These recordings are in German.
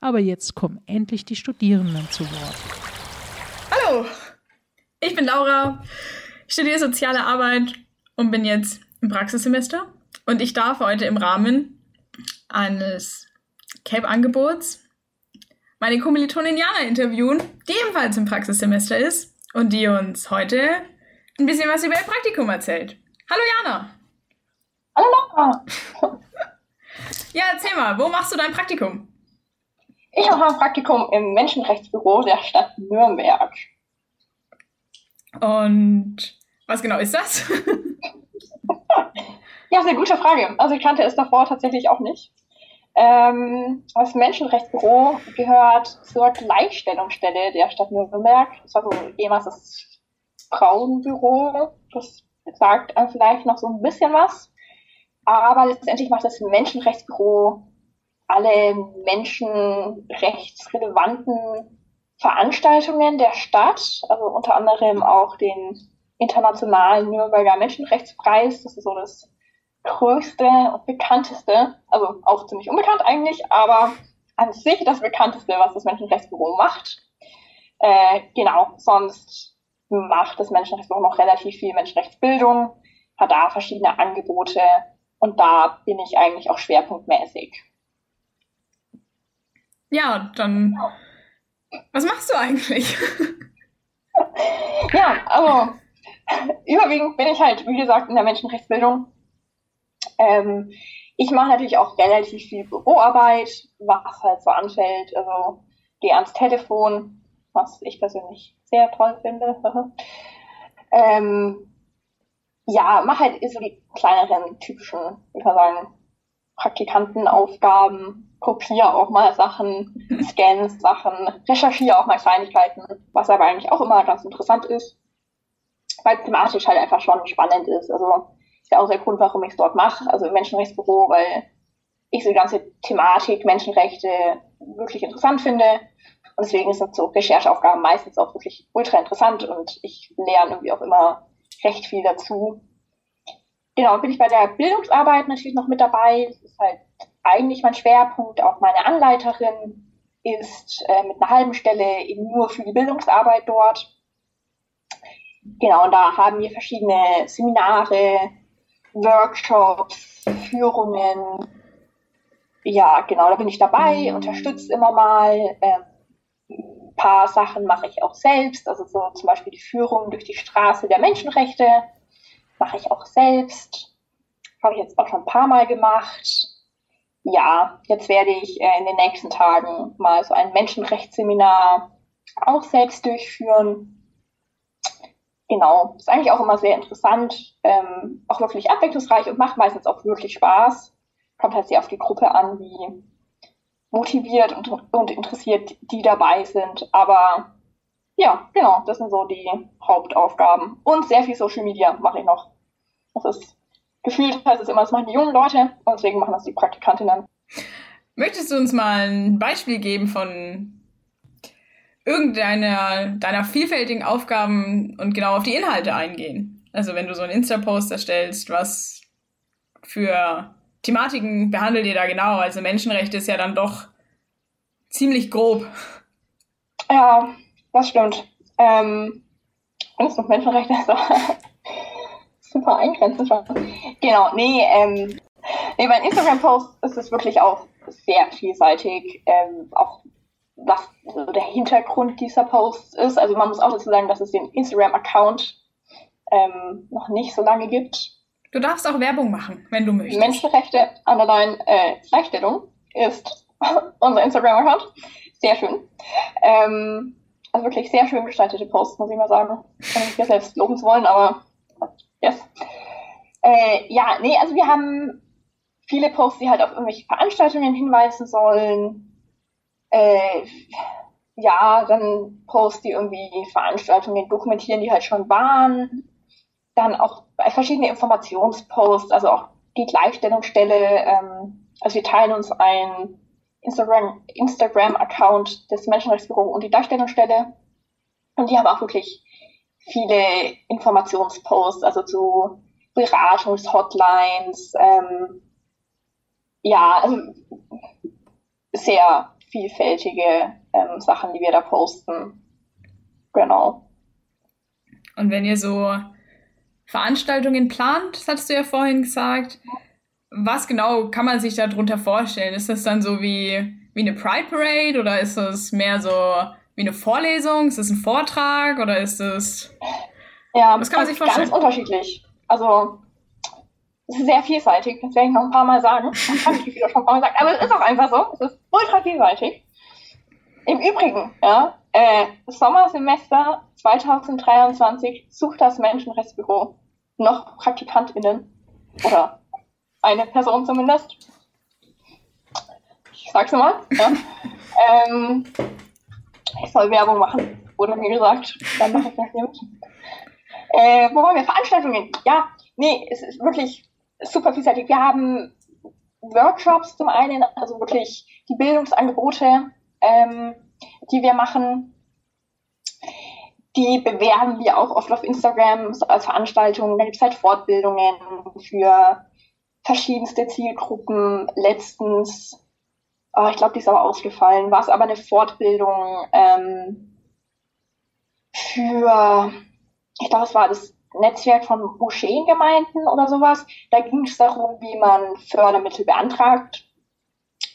Aber jetzt kommen endlich die Studierenden zu Wort. Hallo, ich bin Laura, studiere soziale Arbeit und bin jetzt im Praxissemester. Und ich darf heute im Rahmen eines CAPE-Angebots meine Kommilitonin Jana interviewen, die ebenfalls im Praxissemester ist und die uns heute ein bisschen was über ihr Praktikum erzählt. Hallo Jana! Hallo Laura! ja, erzähl mal, wo machst du dein Praktikum? Ich mache ein Praktikum im Menschenrechtsbüro der Stadt Nürnberg. Und was genau ist das? ja, sehr gute Frage. Also ich kannte es davor tatsächlich auch nicht. Ähm, das Menschenrechtsbüro gehört zur Gleichstellungsstelle der Stadt Nürnberg. Das war so jemals das Frauenbüro. Das sagt vielleicht noch so ein bisschen was. Aber letztendlich macht das Menschenrechtsbüro alle menschenrechtsrelevanten Veranstaltungen der Stadt, also unter anderem auch den internationalen Nürnberger Menschenrechtspreis. Das ist so das größte und bekannteste, also auch ziemlich unbekannt eigentlich, aber an sich das bekannteste, was das Menschenrechtsbüro macht. Äh, genau, sonst macht das Menschenrechtsbüro noch relativ viel Menschenrechtsbildung, hat da verschiedene Angebote und da bin ich eigentlich auch schwerpunktmäßig. Ja, dann. Was machst du eigentlich? ja, also überwiegend bin ich halt, wie gesagt, in der Menschenrechtsbildung. Ähm, ich mache natürlich auch relativ viel Büroarbeit, was halt so anfällt. Also gehe ans Telefon, was ich persönlich sehr toll finde. ähm, ja, mache halt so die kleineren, typischen, ich kann sagen, Praktikantenaufgaben, kopiere auch mal Sachen, scanne Sachen, recherchiere auch mal Kleinigkeiten, was aber eigentlich auch immer ganz interessant ist, weil thematisch halt einfach schon spannend ist. Also ist ja auch der Grund, warum ich es dort mache, also im Menschenrechtsbüro, weil ich so die ganze Thematik Menschenrechte wirklich interessant finde. Und deswegen sind so Rechercheaufgaben meistens auch wirklich ultra interessant und ich lerne irgendwie auch immer recht viel dazu. Genau, bin ich bei der Bildungsarbeit natürlich noch mit dabei. Das ist halt eigentlich mein Schwerpunkt. Auch meine Anleiterin ist äh, mit einer halben Stelle eben nur für die Bildungsarbeit dort. Genau, und da haben wir verschiedene Seminare, Workshops, Führungen. Ja, genau, da bin ich dabei, unterstütze immer mal. Ähm, ein paar Sachen mache ich auch selbst, also so zum Beispiel die Führung durch die Straße der Menschenrechte mache ich auch selbst. Habe ich jetzt auch schon ein paar Mal gemacht. Ja, jetzt werde ich äh, in den nächsten Tagen mal so ein Menschenrechtsseminar auch selbst durchführen. Genau, ist eigentlich auch immer sehr interessant, ähm, auch wirklich abwechslungsreich und macht meistens auch wirklich Spaß. Kommt halt sehr auf die Gruppe an, wie motiviert und, und interessiert die dabei sind. Aber ja, genau, das sind so die Hauptaufgaben. Und sehr viel Social Media mache ich noch. Das ist gefühlt heißt es immer, das machen die jungen Leute und deswegen machen das die Praktikantinnen. Möchtest du uns mal ein Beispiel geben von irgendeiner deiner vielfältigen Aufgaben und genau auf die Inhalte eingehen? Also wenn du so einen Insta-Post erstellst, was für Thematiken behandelt ihr da genau? Also Menschenrechte ist ja dann doch ziemlich grob. Ja, das stimmt. Ähm, und es noch Menschenrechte super eingrenzen schon. Genau, nee, ähm, nee, bei Instagram-Post ist es wirklich auch sehr vielseitig, ähm, auch was so der Hintergrund dieser Posts ist. Also man muss auch dazu sagen, dass es den Instagram-Account ähm, noch nicht so lange gibt. Du darfst auch Werbung machen, wenn du möchtest. Menschenrechte Underline äh, Gleichstellung ist unser Instagram-Account. Sehr schön. Ähm, also wirklich sehr schön gestaltete Posts, muss ich mal sagen. Kann ich mir selbst loben zu wollen, aber yes. Äh, ja, nee, also wir haben viele Posts, die halt auf irgendwelche Veranstaltungen hinweisen sollen. Äh, ja, dann Posts, die irgendwie Veranstaltungen dokumentieren, die halt schon waren. Dann auch verschiedene Informationsposts, also auch die Gleichstellungsstelle. Ähm, also wir teilen uns ein Instagram, Instagram-Account des Menschenrechtsbüro und die Gleichstellungsstelle. Und die haben auch wirklich viele Informationsposts, also zu Beratungshotlines, ähm, ja, also sehr vielfältige ähm, Sachen, die wir da posten. Genau. Und wenn ihr so Veranstaltungen plant, das hattest du ja vorhin gesagt, was genau kann man sich darunter vorstellen? Ist das dann so wie, wie eine Pride Parade oder ist das mehr so wie eine Vorlesung? Ist das ein Vortrag oder ist das. Ja, was kann man sich vorstellen? Ganz unterschiedlich. Also, es ist sehr vielseitig, das werde ich noch ein paar Mal sagen. Das habe ich wieder schon ein paar Mal gesagt, aber es ist auch einfach so. Es ist ultra vielseitig. Im Übrigen, ja, äh, Sommersemester 2023 sucht das Menschenrechtsbüro noch PraktikantInnen oder eine Person zumindest. Ich sag's mal. Ja. ähm, ich soll Werbung machen, wurde mir gesagt. Dann mache ich das nicht. Äh, wo waren wir? Veranstaltungen. Ja, nee, es ist wirklich super vielseitig. Wir haben Workshops zum einen, also wirklich die Bildungsangebote, ähm, die wir machen. Die bewerben wir auch oft auf Instagram als Veranstaltungen. Da gibt es halt Fortbildungen für verschiedenste Zielgruppen. Letztens, oh, ich glaube, die ist aber ausgefallen, war es aber eine Fortbildung ähm, für, ich glaube, es war das Netzwerk von Moscheengemeinden oder sowas. Da ging es darum, wie man Fördermittel beantragt,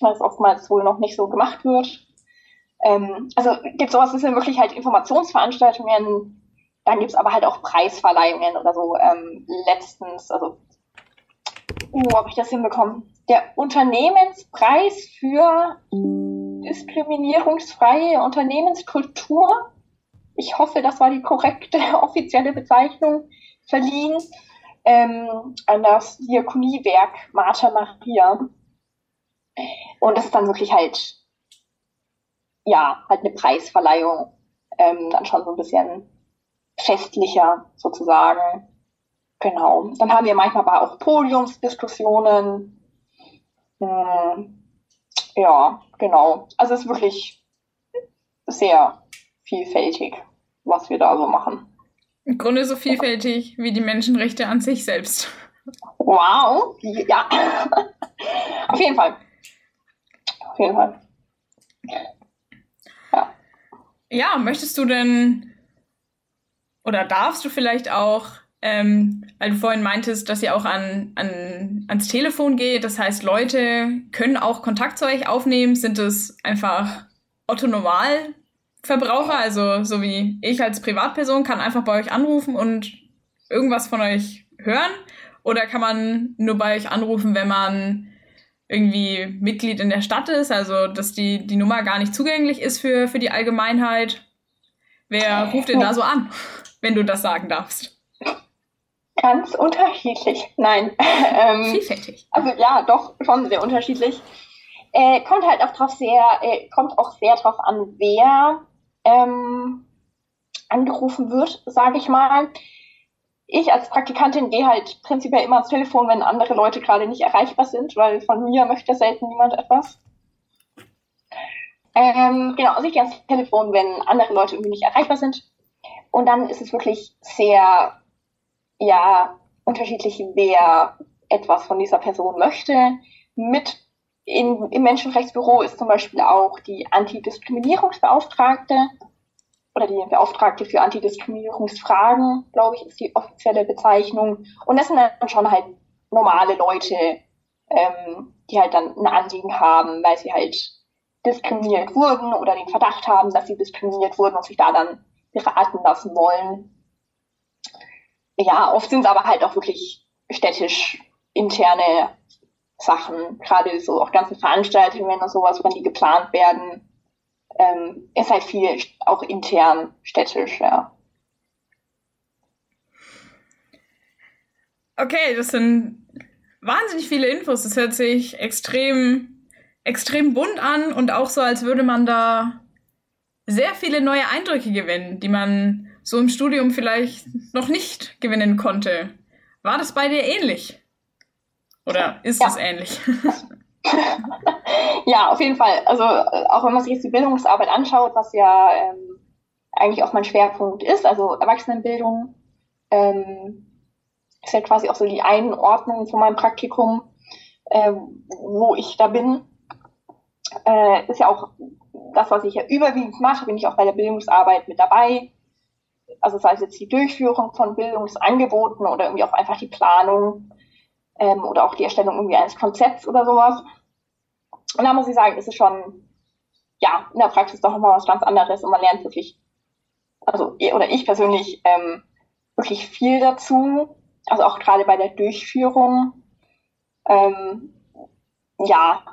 was oftmals wohl noch nicht so gemacht wird. Ähm, also gibt sowas, das sind wirklich halt Informationsveranstaltungen. Dann gibt es aber halt auch Preisverleihungen oder so. Ähm, letztens, also, wo habe ich das hinbekommen? Der Unternehmenspreis für diskriminierungsfreie Unternehmenskultur ich hoffe, das war die korrekte offizielle Bezeichnung, verliehen ähm, an das Diakoniewerk Martha Maria. Und das ist dann wirklich halt, ja, halt eine Preisverleihung, ähm, dann schon so ein bisschen festlicher sozusagen. Genau. Dann haben wir manchmal aber auch Podiumsdiskussionen. Hm, ja, genau. Also es ist wirklich sehr vielfältig, was wir da so machen. Im Grunde so vielfältig wie die Menschenrechte an sich selbst. Wow, ja. Auf jeden Fall. Auf jeden Fall. Ja. Ja, möchtest du denn oder darfst du vielleicht auch, ähm, weil du vorhin meintest, dass ihr auch an, an, ans Telefon geht, das heißt, Leute können auch Kontakt zu euch aufnehmen, sind es einfach Otto Normal Verbraucher, also so wie ich als Privatperson, kann einfach bei euch anrufen und irgendwas von euch hören? Oder kann man nur bei euch anrufen, wenn man irgendwie Mitglied in der Stadt ist, also dass die, die Nummer gar nicht zugänglich ist für, für die Allgemeinheit? Wer ruft denn da so an, wenn du das sagen darfst? Ganz unterschiedlich. Nein. ähm, Vielfältig. Also ja, doch schon sehr unterschiedlich. Äh, kommt halt auch drauf sehr, äh, kommt auch sehr drauf an, wer ähm, angerufen wird, sage ich mal. Ich als Praktikantin gehe halt prinzipiell immer ans Telefon, wenn andere Leute gerade nicht erreichbar sind, weil von mir möchte selten niemand etwas. Ähm, genau, also ich gehe ans Telefon, wenn andere Leute irgendwie nicht erreichbar sind. Und dann ist es wirklich sehr, ja, unterschiedlich, wer etwas von dieser Person möchte. Mit in, Im Menschenrechtsbüro ist zum Beispiel auch die Antidiskriminierungsbeauftragte oder die Beauftragte für Antidiskriminierungsfragen, glaube ich, ist die offizielle Bezeichnung. Und das sind dann schon halt normale Leute, ähm, die halt dann ein Anliegen haben, weil sie halt diskriminiert wurden oder den Verdacht haben, dass sie diskriminiert wurden und sich da dann beraten lassen wollen. Ja, oft sind es aber halt auch wirklich städtisch interne Sachen, gerade so auch ganze Veranstaltungen und sowas, wenn die geplant werden, ähm, ist halt viel auch intern städtisch, ja. Okay, das sind wahnsinnig viele Infos. Das hört sich extrem, extrem bunt an und auch so, als würde man da sehr viele neue Eindrücke gewinnen, die man so im Studium vielleicht noch nicht gewinnen konnte. War das bei dir ähnlich? Oder ist ja. es ähnlich? ja, auf jeden Fall. Also auch wenn man sich jetzt die Bildungsarbeit anschaut, was ja ähm, eigentlich auch mein Schwerpunkt ist, also Erwachsenenbildung, ähm, ist ja quasi auch so die Einordnung von meinem Praktikum, äh, wo ich da bin. Äh, ist ja auch das, was ich ja überwiegend mache, bin ich auch bei der Bildungsarbeit mit dabei. Also sei es jetzt die Durchführung von Bildungsangeboten oder irgendwie auch einfach die Planung ähm, oder auch die Erstellung irgendwie eines Konzepts oder sowas. Und da muss ich sagen, ist es schon, ja, in der Praxis doch nochmal was ganz anderes und man lernt wirklich, also, oder ich persönlich, ähm, wirklich viel dazu. Also auch gerade bei der Durchführung. Ähm, ja,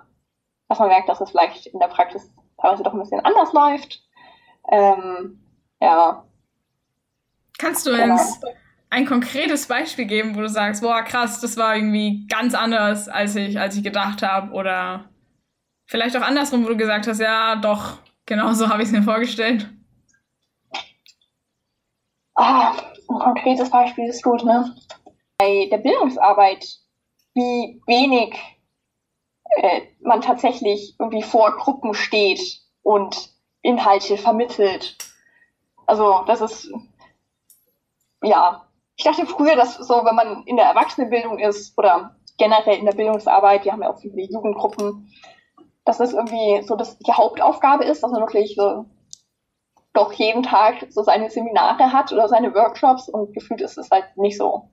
dass man merkt, dass es vielleicht in der Praxis teilweise doch ein bisschen anders läuft. Ähm, ja. Kannst du uns ein konkretes Beispiel geben, wo du sagst, boah, krass, das war irgendwie ganz anders, als ich, als ich gedacht habe? Oder vielleicht auch andersrum, wo du gesagt hast, ja, doch, genau so habe ich es mir vorgestellt. Ah, ein konkretes Beispiel ist gut, ne? Bei der Bildungsarbeit, wie wenig äh, man tatsächlich irgendwie vor Gruppen steht und Inhalte vermittelt. Also das ist, ja, ich dachte früher, dass so, wenn man in der Erwachsenenbildung ist oder generell in der Bildungsarbeit, wir haben ja auch viele Jugendgruppen, dass das irgendwie so dass die Hauptaufgabe ist, dass man wirklich so doch jeden Tag so seine Seminare hat oder seine Workshops und gefühlt ist es halt nicht so.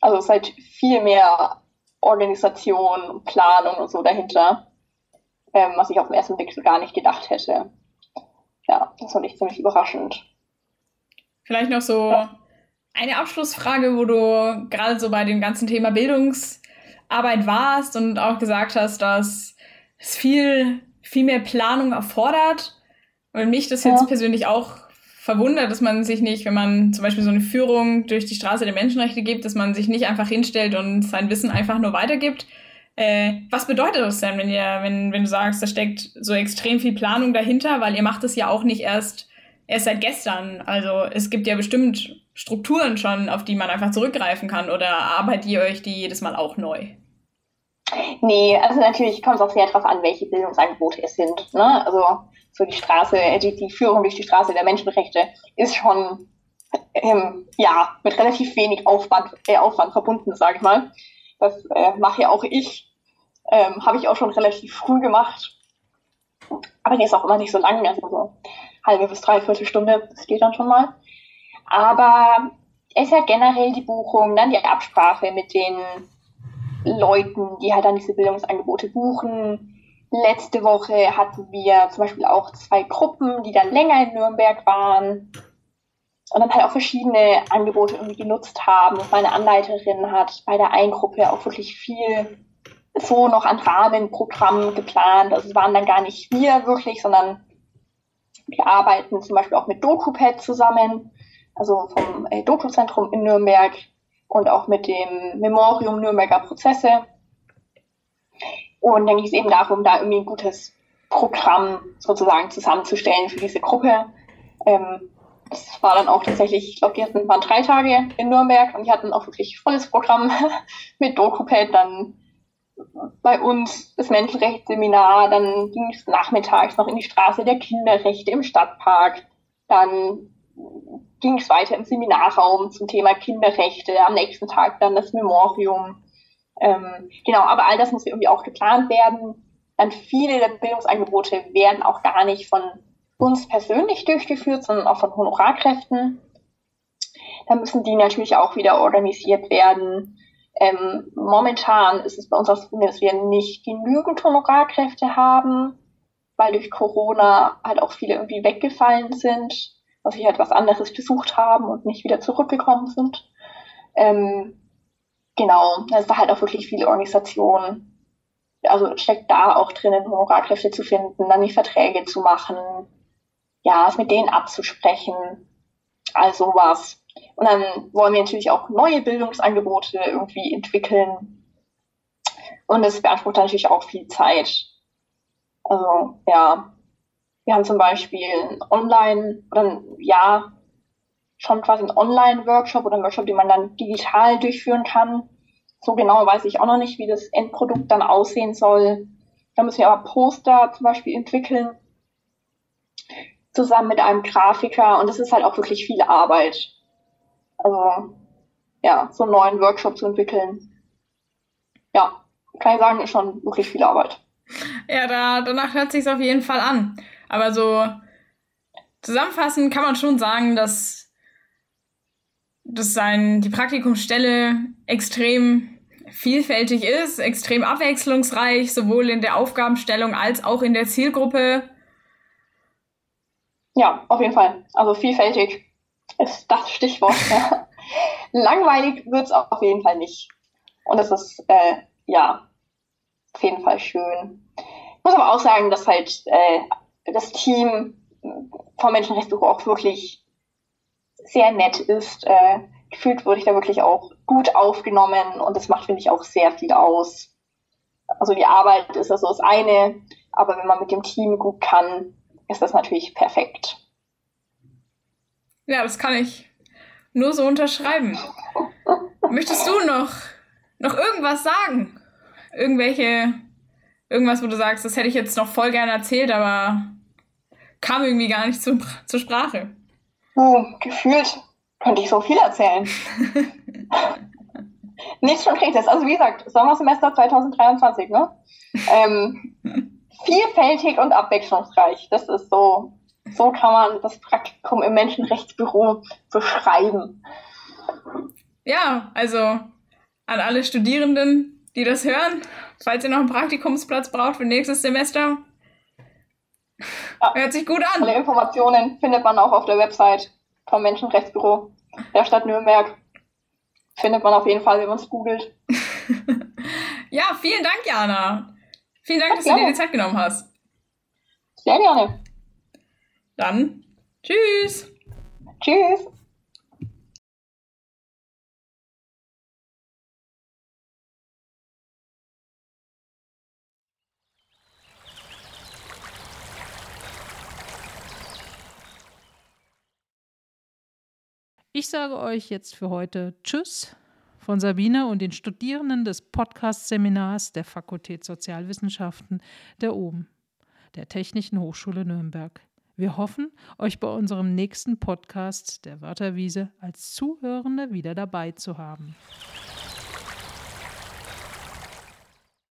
Also es ist halt viel mehr Organisation, Planung und so dahinter, ähm, was ich auf den ersten Blick so gar nicht gedacht hätte. Ja, das fand ich ziemlich überraschend. Vielleicht noch so ja. Eine Abschlussfrage, wo du gerade so bei dem ganzen Thema Bildungsarbeit warst und auch gesagt hast, dass es viel, viel mehr Planung erfordert. Und mich das ja. jetzt persönlich auch verwundert, dass man sich nicht, wenn man zum Beispiel so eine Führung durch die Straße der Menschenrechte gibt, dass man sich nicht einfach hinstellt und sein Wissen einfach nur weitergibt. Äh, was bedeutet das denn, wenn ihr, wenn, wenn du sagst, da steckt so extrem viel Planung dahinter, weil ihr macht es ja auch nicht erst, erst seit gestern. Also es gibt ja bestimmt Strukturen schon, auf die man einfach zurückgreifen kann oder arbeitet ihr euch die jedes Mal auch neu? Nee, also natürlich kommt es auch sehr darauf an, welche Bildungsangebote es sind. Ne? Also so die Straße, äh, die, die Führung durch die Straße der Menschenrechte ist schon ähm, ja mit relativ wenig Aufwand, äh, Aufwand verbunden, sage ich mal. Das äh, mache ja auch ich. Ähm, Habe ich auch schon relativ früh gemacht. Aber die ist auch immer nicht so lang, also so halbe bis dreiviertel Stunde, das geht dann schon mal. Aber es ist ja generell die Buchung, dann die Absprache mit den Leuten, die halt dann diese Bildungsangebote buchen, Letzte Woche hatten wir zum Beispiel auch zwei Gruppen, die dann länger in Nürnberg waren und dann halt auch verschiedene Angebote irgendwie genutzt haben. Meine Anleiterin hat bei der einen Gruppe auch wirklich viel so noch an Rahmenprogrammen geplant. Also es waren dann gar nicht wir wirklich, sondern wir arbeiten zum Beispiel auch mit DokuPad zusammen, also vom äh, Dokuzentrum in Nürnberg und auch mit dem Memorium Nürnberger Prozesse. Und dann ging es eben darum, da irgendwie ein gutes Programm sozusagen zusammenzustellen für diese Gruppe. Ähm, das war dann auch tatsächlich, ich glaube, die hatten, waren drei Tage in Nürnberg und die hatten auch wirklich volles Programm mit DokuPad, dann bei uns das Menschenrechtsseminar, dann ging es nachmittags noch in die Straße der Kinderrechte im Stadtpark, dann ging es weiter im Seminarraum zum Thema Kinderrechte, am nächsten Tag dann das Memorium ähm, genau, aber all das muss irgendwie auch geplant werden. Dann viele der Bildungsangebote werden auch gar nicht von uns persönlich durchgeführt, sondern auch von Honorarkräften. Da müssen die natürlich auch wieder organisiert werden. Ähm, momentan ist es bei uns auch so, dass wir nicht genügend Honorarkräfte haben, weil durch Corona halt auch viele irgendwie weggefallen sind, dass sie halt was anderes besucht haben und nicht wieder zurückgekommen sind. Ähm, genau, ist da halt auch wirklich viel Organisation. Also steckt da auch drinnen, Honorarkräfte zu finden, dann die Verträge zu machen, ja, es mit denen abzusprechen, also was. Und dann wollen wir natürlich auch neue Bildungsangebote irgendwie entwickeln. Und das beansprucht natürlich auch viel Zeit. Also, ja. Wir haben zum Beispiel Online, oder ja, schon quasi ein Online-Workshop oder ein Workshop, den man dann digital durchführen kann. So genau weiß ich auch noch nicht, wie das Endprodukt dann aussehen soll. Da müssen wir aber Poster zum Beispiel entwickeln, zusammen mit einem Grafiker. Und das ist halt auch wirklich viel Arbeit. Also, ja, so einen neuen Workshop zu entwickeln. Ja, kann ich sagen, ist schon wirklich viel Arbeit. Ja, da, danach hört sich auf jeden Fall an. Aber so zusammenfassend kann man schon sagen, dass, dass sein, die Praktikumsstelle extrem vielfältig ist, extrem abwechslungsreich, sowohl in der Aufgabenstellung als auch in der Zielgruppe. Ja, auf jeden Fall. Also vielfältig ist das Stichwort. Ja. Langweilig wird es auf jeden Fall nicht. Und das ist, äh, ja, auf jeden Fall schön. Ich muss aber auch sagen, dass halt äh, das Team vom Menschenrechtsbüro auch wirklich sehr nett ist. Äh, gefühlt wurde ich da wirklich auch gut aufgenommen und das macht, finde ich, auch sehr viel aus. Also die Arbeit ist also das eine, aber wenn man mit dem Team gut kann, ist das natürlich perfekt. Ja, das kann ich nur so unterschreiben. Möchtest du noch, noch irgendwas sagen? Irgendwelche, irgendwas, wo du sagst, das hätte ich jetzt noch voll gerne erzählt, aber kam irgendwie gar nicht zu, zur Sprache. Oh, gefühlt könnte ich so viel erzählen. Nichts Konkretes. Also wie gesagt, Sommersemester 2023, ne? Ähm, vielfältig und abwechslungsreich. Das ist so, so kann man das Praktikum im Menschenrechtsbüro beschreiben. Ja, also an alle Studierenden, die das hören, falls ihr noch einen Praktikumsplatz braucht für nächstes Semester, ja. hört sich gut an. Alle Informationen findet man auch auf der Website vom Menschenrechtsbüro der Stadt Nürnberg. Findet man auf jeden Fall, wenn man es googelt. ja, vielen Dank, Jana. Vielen Dank, ja, dass du dir die Zeit genommen hast. Sehr gerne. Dann tschüss. Tschüss. Ich sage euch jetzt für heute Tschüss von Sabine und den Studierenden des Podcast-Seminars der Fakultät Sozialwissenschaften der OBEN, der Technischen Hochschule Nürnberg. Wir hoffen, euch bei unserem nächsten Podcast der Wörterwiese als Zuhörende wieder dabei zu haben.